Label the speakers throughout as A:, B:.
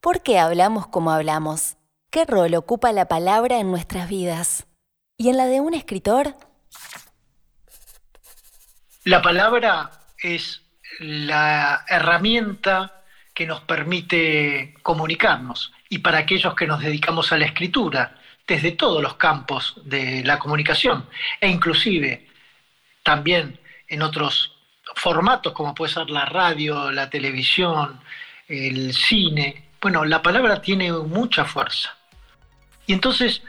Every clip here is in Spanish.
A: ¿Por qué hablamos como hablamos? ¿Qué rol ocupa la palabra en nuestras vidas? ¿Y en la de un escritor?
B: La palabra es la herramienta que nos permite comunicarnos y para aquellos que nos dedicamos a la escritura, desde todos los campos de la comunicación e inclusive también en otros formatos como puede ser la radio, la televisión, el cine. Bueno, la palabra tiene mucha fuerza. Y entonces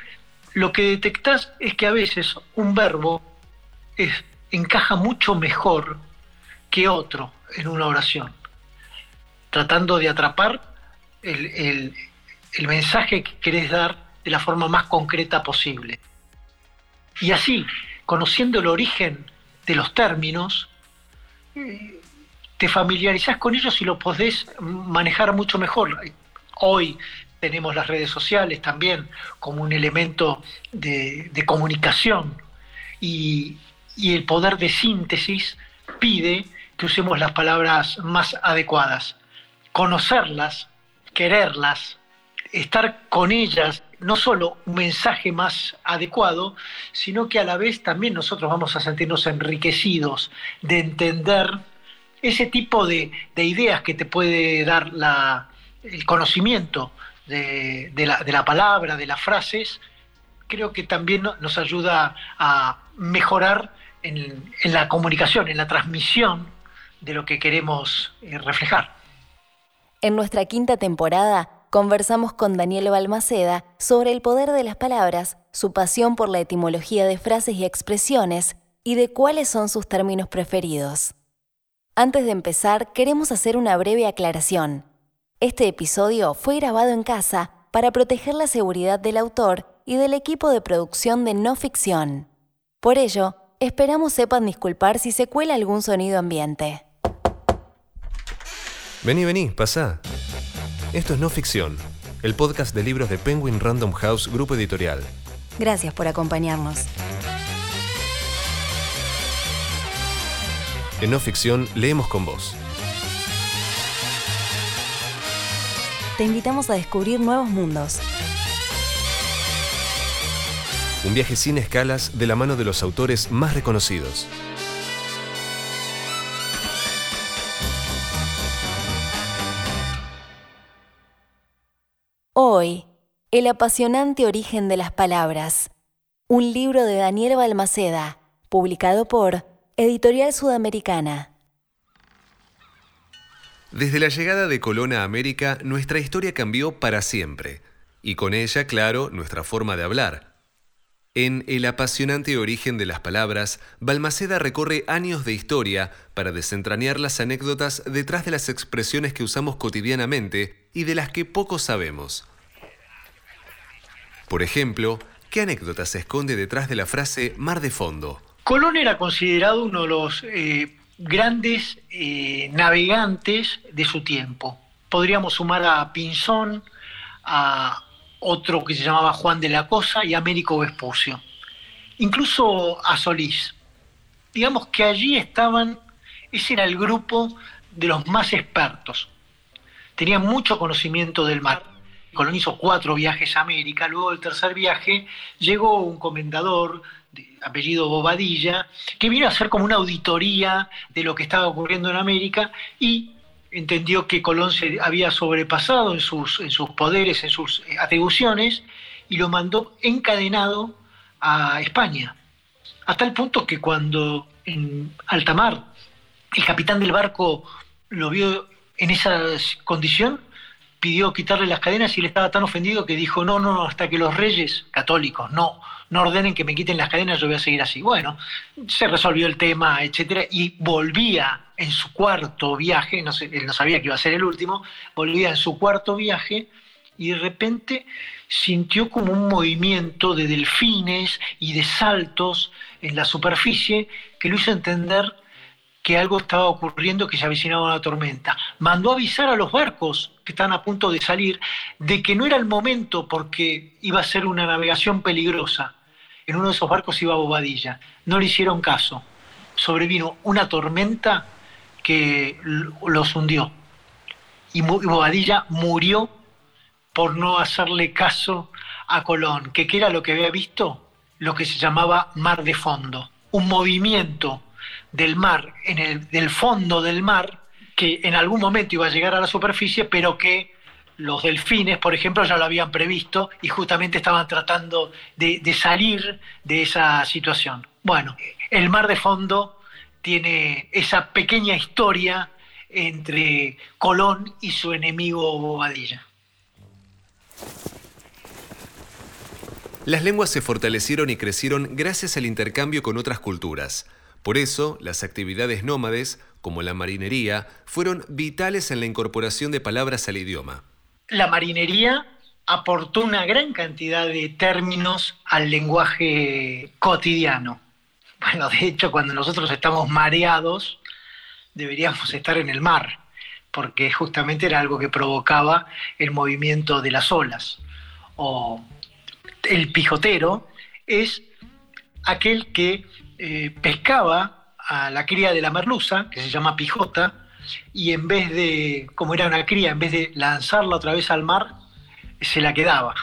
B: lo que detectas es que a veces un verbo encaja mucho mejor que otro en una oración, tratando de atrapar el, el mensaje que querés dar de la forma más concreta posible. Y así, conociendo el origen de los términos, te familiarizás con ellos y lo podés manejar mucho mejor. Hoy tenemos las redes sociales también como un elemento de, comunicación y, el poder de síntesis pide que usemos las palabras más adecuadas. Conocerlas, quererlas, estar con ellas, no solo un mensaje más adecuado, sino que a la vez también nosotros vamos a sentirnos enriquecidos de entender ese tipo de, ideas que te puede dar el conocimiento de, la, palabra, de las frases, creo que también nos ayuda a mejorar en, en la comunicación, en la transmisión de lo que queremos eh, reflejar.
A: En nuestra quinta temporada conversamos con Daniel Balmaceda sobre el poder de las palabras, su pasión por la etimología de frases y expresiones y de cuáles son sus términos preferidos. Antes de empezar, queremos hacer una breve aclaración. Este episodio fue grabado en casa para proteger la seguridad del autor y del equipo de producción de no ficción. Por ello, esperamos sepan disculpar si se cuela algún sonido ambiente.
C: Vení, vení, pasa. Esto es No Ficción, el podcast de libros de Penguin Random House Grupo Editorial.
A: Gracias por acompañarnos.
C: En No Ficción leemos con vos.
A: Te invitamos a descubrir nuevos mundos.
C: Un viaje sin escalas de la mano de los autores más reconocidos.
A: Hoy, El apasionante origen de las palabras. Un libro de Daniel Balmaceda, publicado por Editorial Sudamericana.
C: Desde la llegada de Colón a América, nuestra historia cambió para siempre, y con ella, claro, nuestra forma de hablar. En El apasionante origen de las palabras, Balmaceda recorre años de historia para desentrañar las anécdotas detrás de las expresiones que usamos cotidianamente y de las que poco sabemos. Por ejemplo, ¿qué anécdota se esconde detrás de la frase mar de fondo?
B: Colón era considerado uno de los eh, grandes eh, navegantes de su tiempo. Podríamos sumar a Pinzón, a otro que se llamaba Juan de la Cosa y a Américo Vespucio. Incluso a Solís. Digamos que allí estaban, ese era el grupo de los más expertos. Tenían mucho conocimiento del mar. Colón hizo cuatro viajes a América, luego del tercer viaje llegó un comendador de apellido Bobadilla, que vino a hacer como una auditoría de lo que estaba ocurriendo en América y entendió que Colón se había sobrepasado en sus, en sus poderes, en sus eh, atribuciones, y lo mandó encadenado a España. Hasta el punto que cuando en alta mar el capitán del barco lo vio en esa condición, pidió quitarle las cadenas y él estaba tan ofendido que dijo, no, no, hasta que los reyes católicos no, no ordenen que me quiten las cadenas, yo voy a seguir así. Bueno, se resolvió el tema, etcétera, y volvía en su cuarto viaje, no sé, él no sabía que iba a ser el último, volvía en su cuarto viaje y de repente sintió como un movimiento de delfines y de saltos en la superficie que lo hizo entender que algo estaba ocurriendo, que se avicinaba una tormenta. Mandó avisar a los barcos que estaban a punto de salir de que no era el momento porque iba a ser una navegación peligrosa. En uno de esos barcos iba Bobadilla. No le hicieron caso. Sobrevino una tormenta que los hundió. Y Bobadilla murió por no hacerle caso a Colón, que ¿qué era lo que había visto? Lo que se llamaba mar de fondo, un movimiento del mar, en el, del fondo del mar, que en algún momento iba a llegar a la superficie, pero que los delfines, por ejemplo, ya lo habían previsto y justamente estaban tratando de, de salir de esa situación. Bueno, el mar de fondo tiene esa pequeña historia entre Colón y su enemigo Bobadilla.
C: Las lenguas se fortalecieron y crecieron gracias al intercambio con otras culturas. Por eso, las actividades nómades, como la marinería, fueron vitales en la incorporación de palabras al idioma.
B: La marinería aportó una gran cantidad de términos al lenguaje cotidiano. Bueno, de hecho, cuando nosotros estamos mareados, deberíamos estar en el mar, porque justamente era algo que provocaba el movimiento de las olas. O el pijotero es aquel que eh, pescaba a la cría de la merluza, que se llama pijota, y en vez de, como era una cría, en vez de lanzarla otra vez al mar, se la quedaba.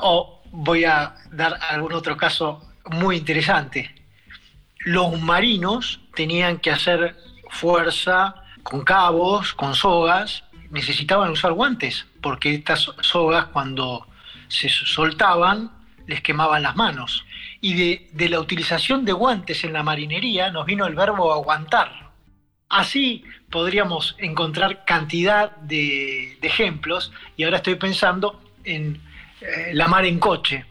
B: O voy a dar algún otro caso muy interesante. Los marinos tenían que hacer fuerza con cabos, con sogas, necesitaban usar guantes, porque estas sogas cuando se soltaban les quemaban las manos. Y de, la utilización de guantes en la marinería nos vino el verbo aguantar. Así podríamos encontrar cantidad de, ejemplos y ahora estoy pensando en eh, la mar en coche.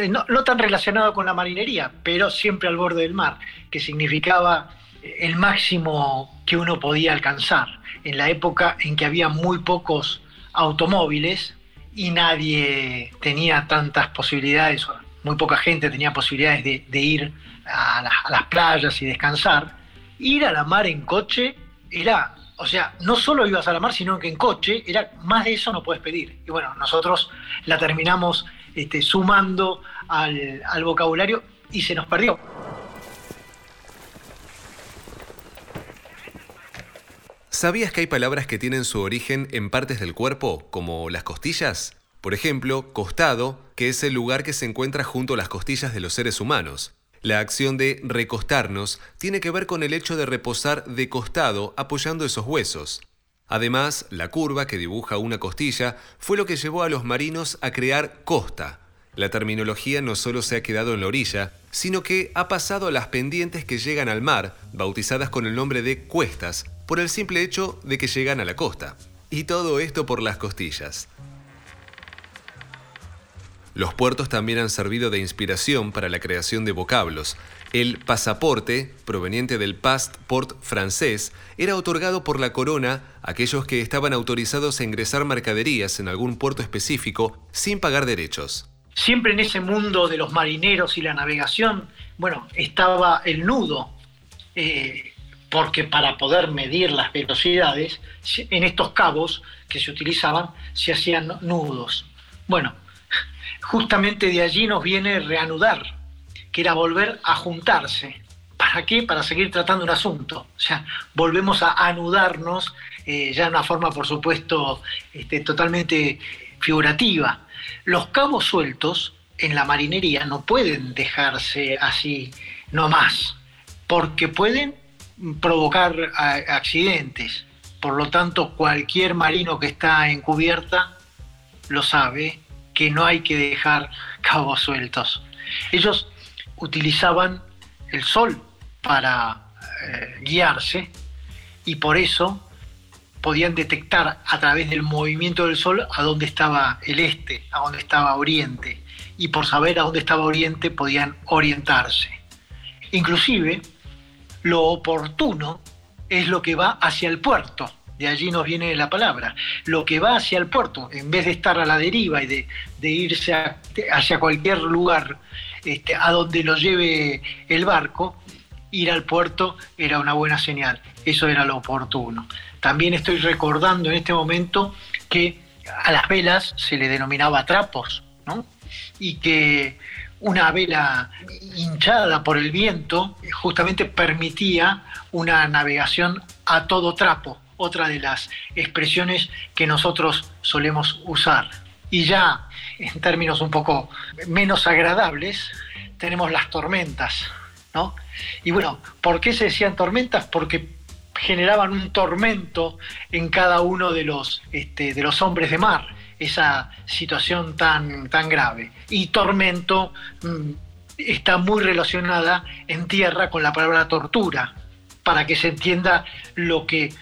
B: Eh, no, tan relacionado con la marinería, pero siempre al borde del mar, que significaba el máximo que uno podía alcanzar. En la época en que había muy pocos automóviles y nadie tenía tantas posibilidades, muy poca gente tenía posibilidades de, ir a, las playas y descansar, ir a la mar en coche era, o sea, no solo ibas a la mar, sino que en coche era más de eso no puedes pedir. Y bueno, nosotros la terminamos este, sumando al vocabulario y se nos perdió.
C: ¿Sabías que hay palabras que tienen su origen en partes del cuerpo, como las costillas? Por ejemplo, costado, que es el lugar que se encuentra junto a las costillas de los seres humanos. La acción de recostarnos tiene que ver con el hecho de reposar de costado apoyando esos huesos. Además, la curva que dibuja una costilla fue lo que llevó a los marinos a crear costa. La terminología no solo se ha quedado en la orilla, sino que ha pasado a las pendientes que llegan al mar, bautizadas con el nombre de cuestas, por el simple hecho de que llegan a la costa. Y todo esto por las costillas. Los puertos también han servido de inspiración para la creación de vocablos. El pasaporte, proveniente del passport francés, era otorgado por la corona a aquellos que estaban autorizados a ingresar mercaderías en algún puerto específico sin pagar derechos.
B: Siempre en ese mundo de los marineros y la navegación, bueno, estaba el nudo. Eh, porque para poder medir las velocidades, en estos cabos que se utilizaban se hacían nudos. Bueno, justamente de allí nos viene reanudar, que era volver a juntarse. ¿Para qué? Para seguir tratando un asunto. O sea, volvemos a anudarnos, eh, ya de una forma, por supuesto, este, totalmente figurativa. Los cabos sueltos en la marinería no pueden dejarse así nomás, porque pueden provocar accidentes. Por lo tanto, cualquier marino que está en cubierta lo sabe que no hay que dejar cabos sueltos. Ellos utilizaban el sol para eh, guiarse y por eso podían detectar a través del movimiento del sol a dónde estaba el este, a dónde estaba oriente y por saber a dónde estaba oriente podían orientarse. Inclusive lo oportuno es lo que va hacia el puerto. De allí nos viene la palabra. Lo que va hacia el puerto, en vez de estar a la deriva y de, irse hacia cualquier lugar este, a donde lo lleve el barco, ir al puerto era una buena señal. Eso era lo oportuno. También estoy recordando en este momento que a las velas se le denominaba trapos, ¿no? Y que una vela hinchada por el viento justamente permitía una navegación a todo trapo, otra de las expresiones que nosotros solemos usar. Y ya en términos un poco menos agradables, tenemos las tormentas, ¿no? Y bueno, ¿por qué se decían tormentas? Porque generaban un tormento en cada uno de los, este, de los hombres de mar, esa situación tan, tan grave. Y tormento mm, está muy relacionada en tierra con la palabra tortura, para que se entienda lo que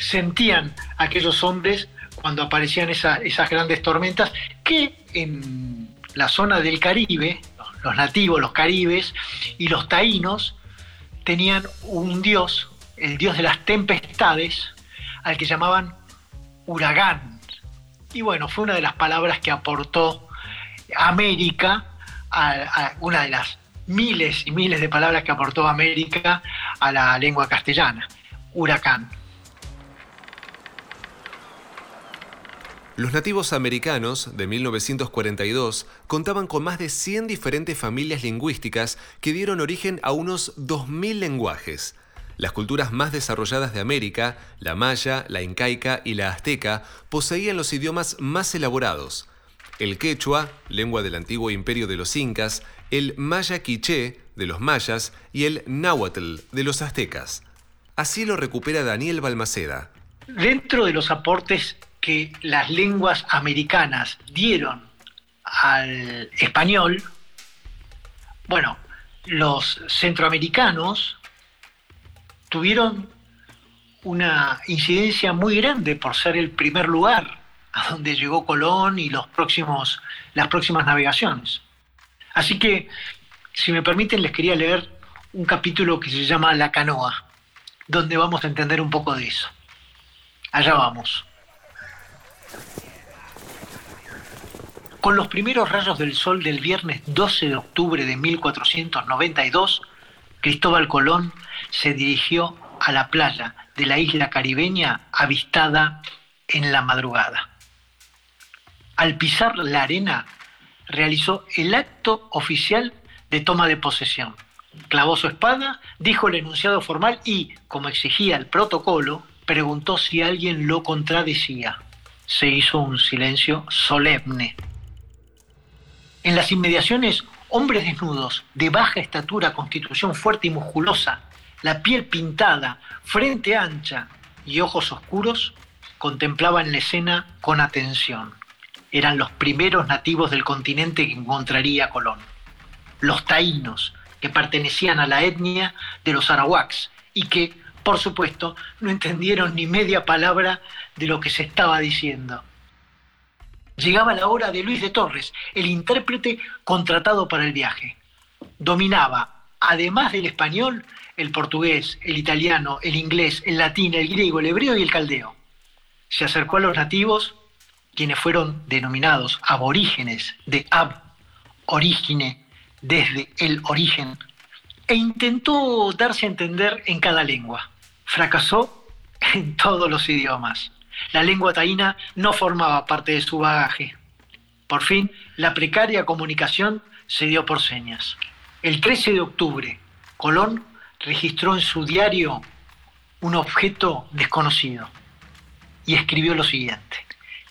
B: sentían aquellos hombres cuando aparecían esas grandes tormentas, que en la zona del Caribe, los nativos, los caribes y los taínos, tenían un dios, el dios de las tempestades, al que llamaban huracán. Y bueno, fue una de las palabras que aportó América, una de las miles y miles de palabras que aportó América a la lengua castellana, huracán.
C: Los nativos americanos de 1942 contaban con más de 100 diferentes familias lingüísticas que dieron origen a unos 2.000 lenguajes. Las culturas más desarrolladas de América, la maya, la incaica y la azteca, poseían los idiomas más elaborados. El quechua, lengua del antiguo imperio de los incas, el maya quiché, de los mayas, y el náhuatl, de los aztecas. Así lo recupera Daniel Balmaceda.
B: Dentro de los aportes que las lenguas americanas dieron al español, bueno, los centroamericanos tuvieron una incidencia muy grande por ser el primer lugar a donde llegó Colón y los próximos, las próximas navegaciones. Así que, si me permiten, les quería leer un capítulo que se llama La canoa, donde vamos a entender un poco de eso. Allá vamos. Con los primeros rayos del sol del viernes 12 de octubre de 1492, Cristóbal Colón se dirigió a la playa de la isla caribeña avistada en la madrugada. Al pisar la arena, realizó el acto oficial de toma de posesión. Clavó su espada, dijo el enunciado formal y, como exigía el protocolo, preguntó si alguien lo contradecía. Se hizo un silencio solemne. En las inmediaciones, hombres desnudos, de baja estatura, constitución fuerte y musculosa, la piel pintada, frente ancha y ojos oscuros, contemplaban la escena con atención. Eran los primeros nativos del continente que encontraría Colón. Los taínos, que pertenecían a la etnia de los arawaks y que, por supuesto, no entendieron ni media palabra de lo que se estaba diciendo. Llegaba la hora de Luis de Torres, el intérprete contratado para el viaje. Dominaba, además del español, el portugués, el italiano, el inglés, el latín, el griego, el hebreo y el caldeo. Se acercó a los nativos, quienes fueron denominados aborígenes de ab, origine, desde el origen, e intentó darse a entender en cada lengua. Fracasó en todos los idiomas la lengua taína no formaba parte de su bagaje. Por fin, la precaria comunicación se dio por señas. El 13 de octubre, Colón registró en su diario un objeto desconocido y escribió lo siguiente.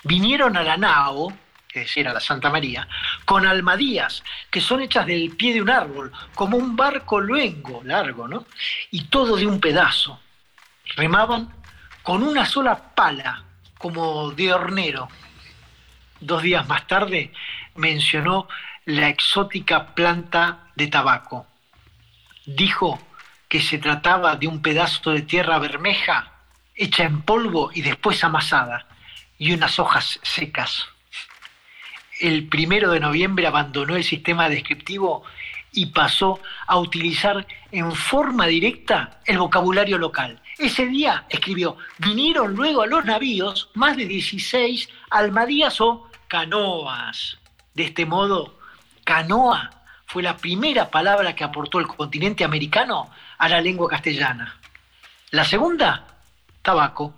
B: Vinieron a la nao, es decir, a la Santa María, con almadías que son hechas del pie de un árbol, como un barco luengo, largo, ¿no? Y todo de un pedazo. Remaban con una sola pala, como de hornero. Dos días más tarde mencionó la exótica planta de tabaco. Dijo que se trataba de un pedazo de tierra bermeja hecha en polvo y después amasada, y unas hojas secas. El primero de noviembre abandonó el sistema descriptivo y pasó a utilizar en forma directa el vocabulario local. Ese día, escribió, vinieron luego a los navíos más de 16 almadías o canoas. De este modo, canoa fue la primera palabra que aportó el continente americano a la lengua castellana. La segunda, tabaco.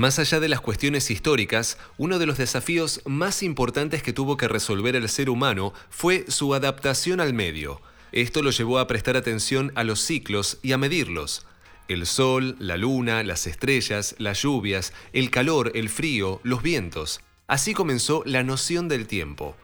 C: Más allá de las cuestiones históricas, uno de los desafíos más importantes que tuvo que resolver el ser humano fue su adaptación al medio. Esto lo llevó a prestar atención a los ciclos y a medirlos. El sol, la luna, las estrellas, las lluvias, el calor, el frío, los vientos. Así comenzó la noción del tiempo.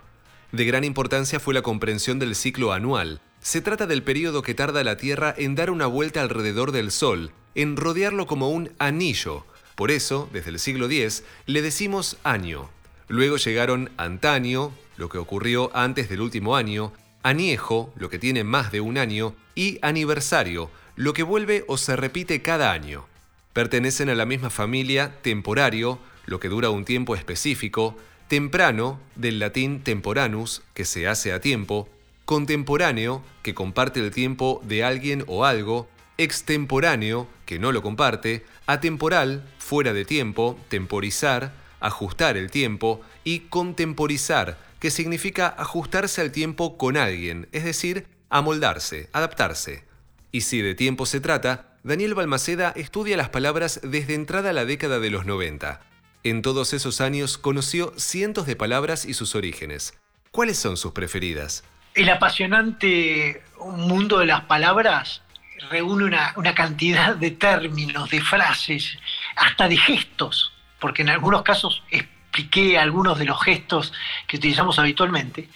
C: De gran importancia fue la comprensión del ciclo anual. Se trata del periodo que tarda la Tierra en dar una vuelta alrededor del Sol, en rodearlo como un anillo. Por eso, desde el siglo X, le decimos año. Luego llegaron antaño, lo que ocurrió antes del último año, aniejo, lo que tiene más de un año, y aniversario, lo que vuelve o se repite cada año. Pertenecen a la misma familia temporario, lo que dura un tiempo específico, temprano, del latín temporanus, que se hace a tiempo, contemporáneo, que comparte el tiempo de alguien o algo, extemporáneo, que no lo comparte, atemporal, fuera de tiempo, temporizar, ajustar el tiempo, y contemporizar, que significa ajustarse al tiempo con alguien, es decir, amoldarse, adaptarse. Y si de tiempo se trata, Daniel Balmaceda estudia las palabras desde entrada a la década de los 90. En todos esos años conoció cientos de palabras y sus orígenes. ¿Cuáles son sus preferidas?
B: El apasionante mundo de las palabras reúne una, una, cantidad de términos, de frases, hasta de gestos, porque en algunos casos expliqué algunos de los gestos que utilizamos habitualmente,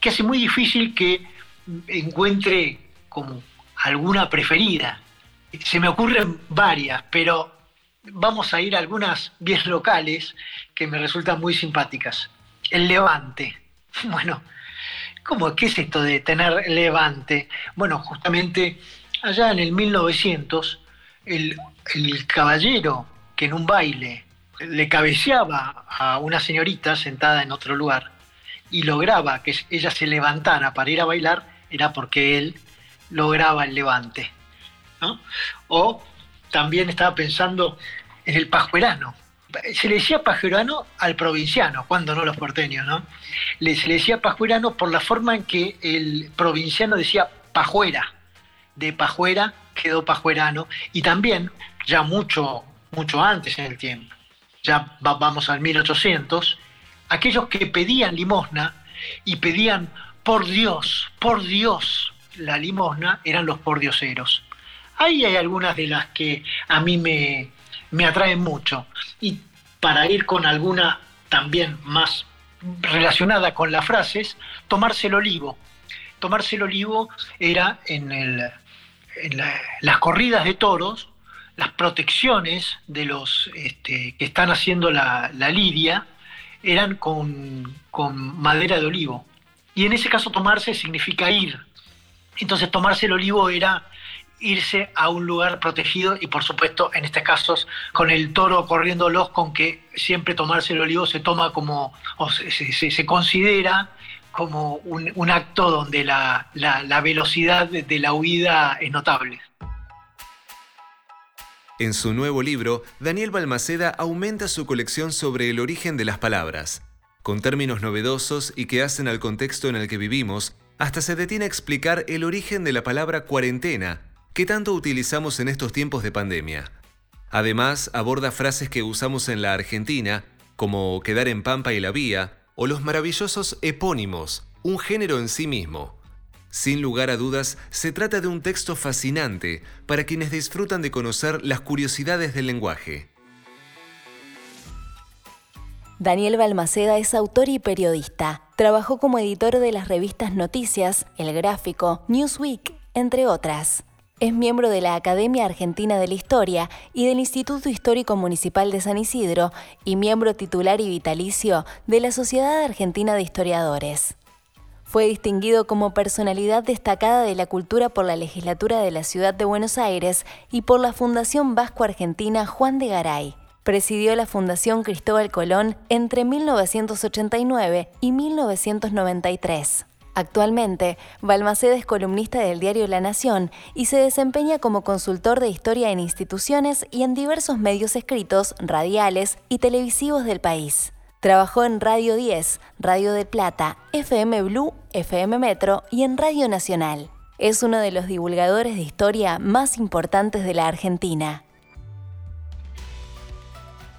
B: que hace muy difícil que encuentre como alguna preferida. Se me ocurren varias, pero vamos a ir a algunas bien locales que me resultan muy simpáticas. El levante. Bueno, ¿cómo, ¿qué es esto de tener levante? Bueno, justamente allá en el 1900, el, el caballero que en un baile le cabeceaba a una señorita sentada en otro lugar y lograba que ella se levantara para ir a bailar, era porque él lograba el levante. O también estaba pensando en el pajuerano. Se le decía pajuerano al provinciano, cuando no los porteños, ¿no? Se le decía pajuerano por la forma en que el provinciano decía pajuera. De pajuera quedó pajuerano. Y también, ya mucho, mucho antes en el tiempo, ya vamos al 1800, aquellos que pedían limosna y pedían por Dios, por Dios la limosna, eran los pordioseros. Ahí hay algunas de las que a mí me, me atraen mucho. Y para ir con alguna también más relacionada con las frases, tomarse el olivo. Tomarse el olivo era en, el, en las corridas de toros, las protecciones de los este, que están haciendo la, lidia eran con, madera de olivo. Y en ese caso tomarse significa ir. Entonces tomarse el olivo era irse a un lugar protegido y por supuesto en estos casos con el toro corriéndolos con que siempre tomarse el olivo se toma como o se, considera como un, acto donde la, la velocidad de la huida es notable.
C: En su nuevo libro, Daniel Balmaceda aumenta su colección sobre el origen de las palabras. Con términos novedosos y que hacen al contexto en el que vivimos, hasta se detiene a explicar el origen de la palabra cuarentena, que tanto utilizamos en estos tiempos de pandemia. Además, aborda frases que usamos en la Argentina, como quedar en Pampa y la Vía, o los maravillosos epónimos, un género en sí mismo. Sin lugar a dudas, se trata de un texto fascinante para quienes disfrutan de conocer las curiosidades del lenguaje.
A: Daniel Balmaceda es autor y periodista. Trabajó como editor de las revistas Noticias, El Gráfico, Newsweek, entre otras. Es miembro de la Academia Argentina de la Historia y del Instituto Histórico Municipal de San Isidro y miembro titular y vitalicio de la Sociedad Argentina de Historiadores. Fue distinguido como personalidad destacada de la cultura por la legislatura de la Ciudad de Buenos Aires y por la Fundación Vasco-Argentina Juan de Garay. Presidió la Fundación Cristóbal Colón entre 1989 y 1993. Actualmente, Balmaceda es columnista del diario La Nación y se desempeña como consultor de historia en instituciones y en diversos medios escritos, radiales y televisivos del país. Trabajó en Radio 10, Radio de Plata, FM Blue, FM Metro y en Radio Nacional. Es uno de los divulgadores de historia más importantes de la Argentina.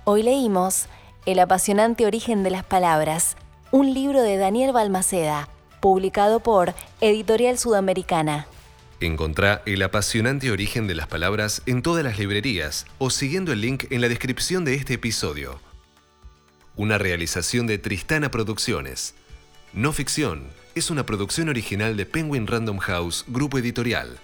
A: Hoy leímos El apasionante origen de las palabras, un libro de Daniel Balmaceda, publicado por Editorial Sudamericana.
C: Encontrá el apasionante origen de las palabras en todas las librerías o siguiendo el link en la descripción de este episodio. Una realización de Tristana Producciones. No ficción, es una producción original de Penguin Random House, grupo editorial.